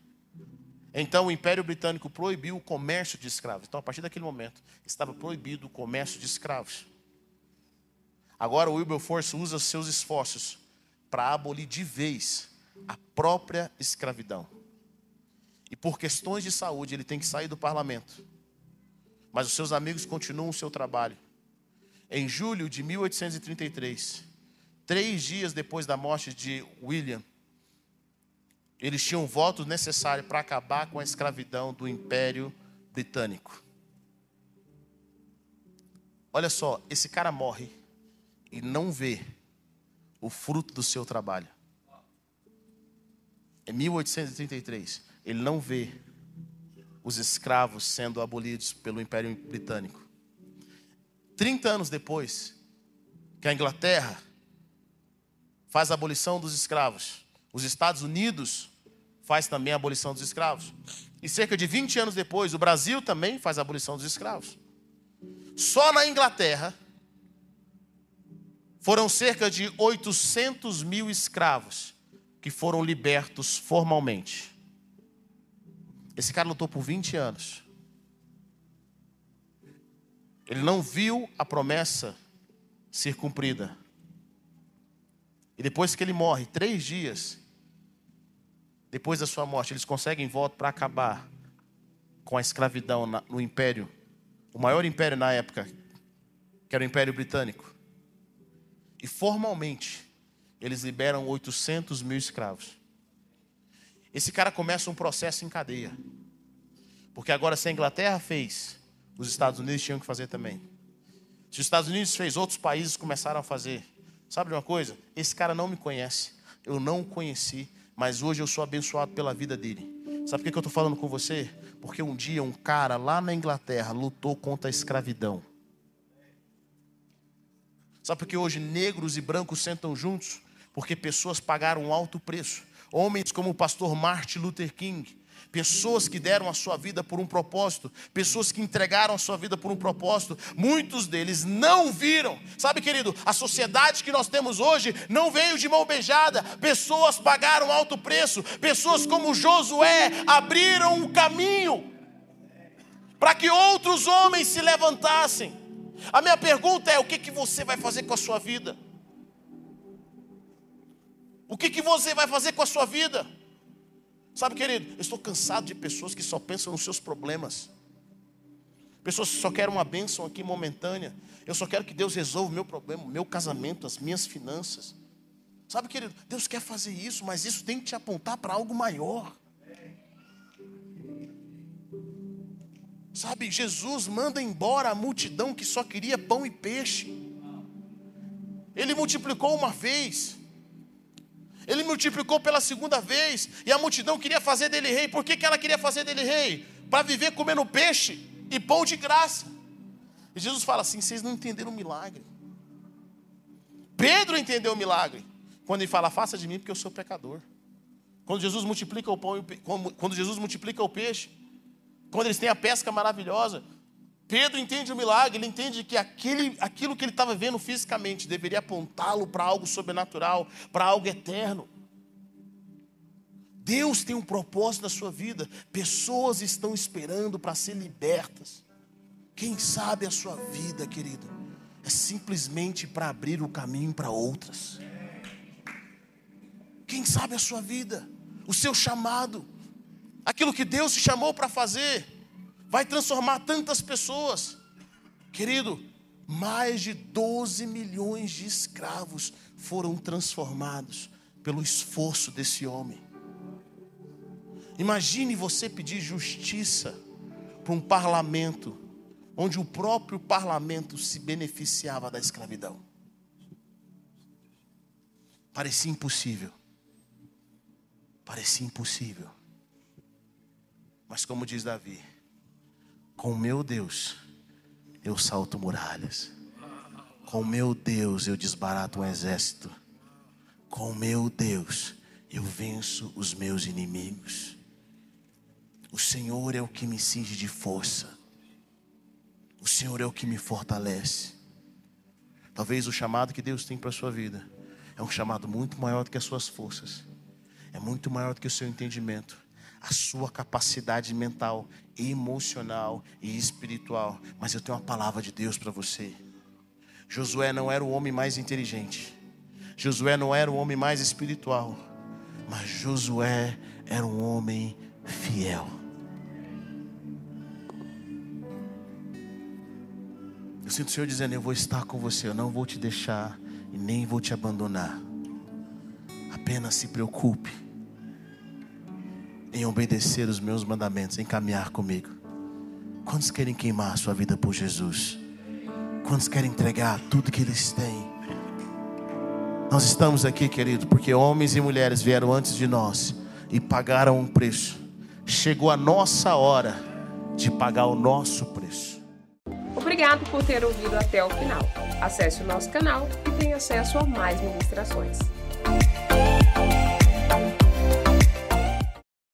Então o Império Britânico proibiu o comércio de escravos. Então, a partir daquele momento, estava proibido o comércio de escravos. Agora o Wilberforce usa seus esforços para abolir de vez a própria escravidão. E por questões de saúde, ele tem que sair do parlamento. Mas os seus amigos continuam o seu trabalho. Em julho de 1833, três dias depois da morte de William, eles tinham o voto necessário para acabar com a escravidão do Império Britânico. Olha só, esse cara morre e não vê o fruto do seu trabalho. Em 1833, ele não vê os escravos sendo abolidos pelo Império Britânico. 30 anos depois, que a Inglaterra faz a abolição dos escravos, os Estados Unidos faz também a abolição dos escravos. E cerca de 20 anos depois, o Brasil também faz a abolição dos escravos. Só na Inglaterra foram cerca de 800 mil escravos que foram libertos formalmente. Esse cara lutou por 20 anos. Ele não viu a promessa ser cumprida. E depois que ele morre, três dias depois da sua morte, eles conseguem voto para acabar com a escravidão no império, o maior império na época, que era o Império Britânico. E formalmente, eles liberam 800 mil escravos. Esse cara começa um processo em cadeia. Porque agora, se a Inglaterra fez, os Estados Unidos tinham que fazer também. Se os Estados Unidos fez, outros países começaram a fazer. Sabe de uma coisa? Esse cara não me conhece. Eu não o conheci mas hoje eu sou abençoado pela vida dele. Sabe por que eu estou falando com você? Porque um dia um cara lá na Inglaterra lutou contra a escravidão. Sabe por que hoje negros e brancos sentam juntos? Porque pessoas pagaram um alto preço. Homens como o pastor Martin Luther King, pessoas que deram a sua vida por um propósito, pessoas que entregaram a sua vida por um propósito, muitos deles não viram. Sabe, querido, a sociedade que nós temos hoje não veio de mão beijada, pessoas pagaram alto preço, pessoas como Josué abriram o caminho para que outros homens se levantassem. A minha pergunta é: o que, que você vai fazer com a sua vida? O que, que você vai fazer com a sua vida? Sabe, querido, eu estou cansado de pessoas que só pensam nos seus problemas. Pessoas que só querem uma bênção aqui momentânea. Eu só quero que Deus resolva o meu problema, o meu casamento, as minhas finanças. Sabe, querido, Deus quer fazer isso, mas isso tem que te apontar para algo maior. Sabe, Jesus manda embora a multidão que só queria pão e peixe. Ele multiplicou uma vez. Ele multiplicou pela segunda vez e a multidão queria fazer dele rei. Por que, que ela queria fazer dele rei? Para viver comendo peixe e pão de graça. E Jesus fala assim: vocês não entenderam o milagre. Pedro entendeu o milagre. Quando ele fala, faça de mim porque eu sou pecador. Quando Jesus multiplica o pão, quando Jesus multiplica o peixe, quando eles têm a pesca maravilhosa, Pedro entende o milagre, ele entende que aquele, aquilo que ele estava vendo fisicamente deveria apontá-lo para algo sobrenatural, para algo eterno. Deus tem um propósito na sua vida, pessoas estão esperando para ser libertas. Quem sabe a sua vida, querido, é simplesmente para abrir o caminho para outras. Quem sabe a sua vida, o seu chamado, aquilo que Deus te chamou para fazer vai transformar tantas pessoas. Querido, mais de 12 milhões de escravos foram transformados pelo esforço desse homem. Imagine você pedir justiça para um parlamento onde o próprio parlamento se beneficiava da escravidão. Parecia impossível. Parecia impossível. Mas como diz Davi, com meu Deus, eu salto muralhas. Com meu Deus, eu desbarato um exército. Com meu Deus, eu venço os meus inimigos. O Senhor é o que me cinge de força. O Senhor é o que me fortalece. Talvez o chamado que Deus tem para a sua vida é um chamado muito maior do que as suas forças. é muito maior do que o seu entendimento, a sua capacidade mental, emocional e espiritual. Mas eu tenho uma palavra de Deus para você. Josué não era o homem mais inteligente, Josué não era o homem mais espiritual, mas Josué era um homem fiel. Eu sinto o Senhor dizendo: Eu vou estar com você, eu não vou te deixar e nem vou te abandonar. Apenas se preocupe em obedecer os meus mandamentos, em caminhar comigo. Quantos querem queimar a sua vida por Jesus? Quantos querem entregar tudo que eles têm? Nós estamos aqui, querido, porque homens e mulheres vieram antes de nós e pagaram um preço. Chegou a nossa hora de pagar o nosso preço. Obrigado por ter ouvido até o final. Acesse o nosso canal e tenha acesso a mais ministrações.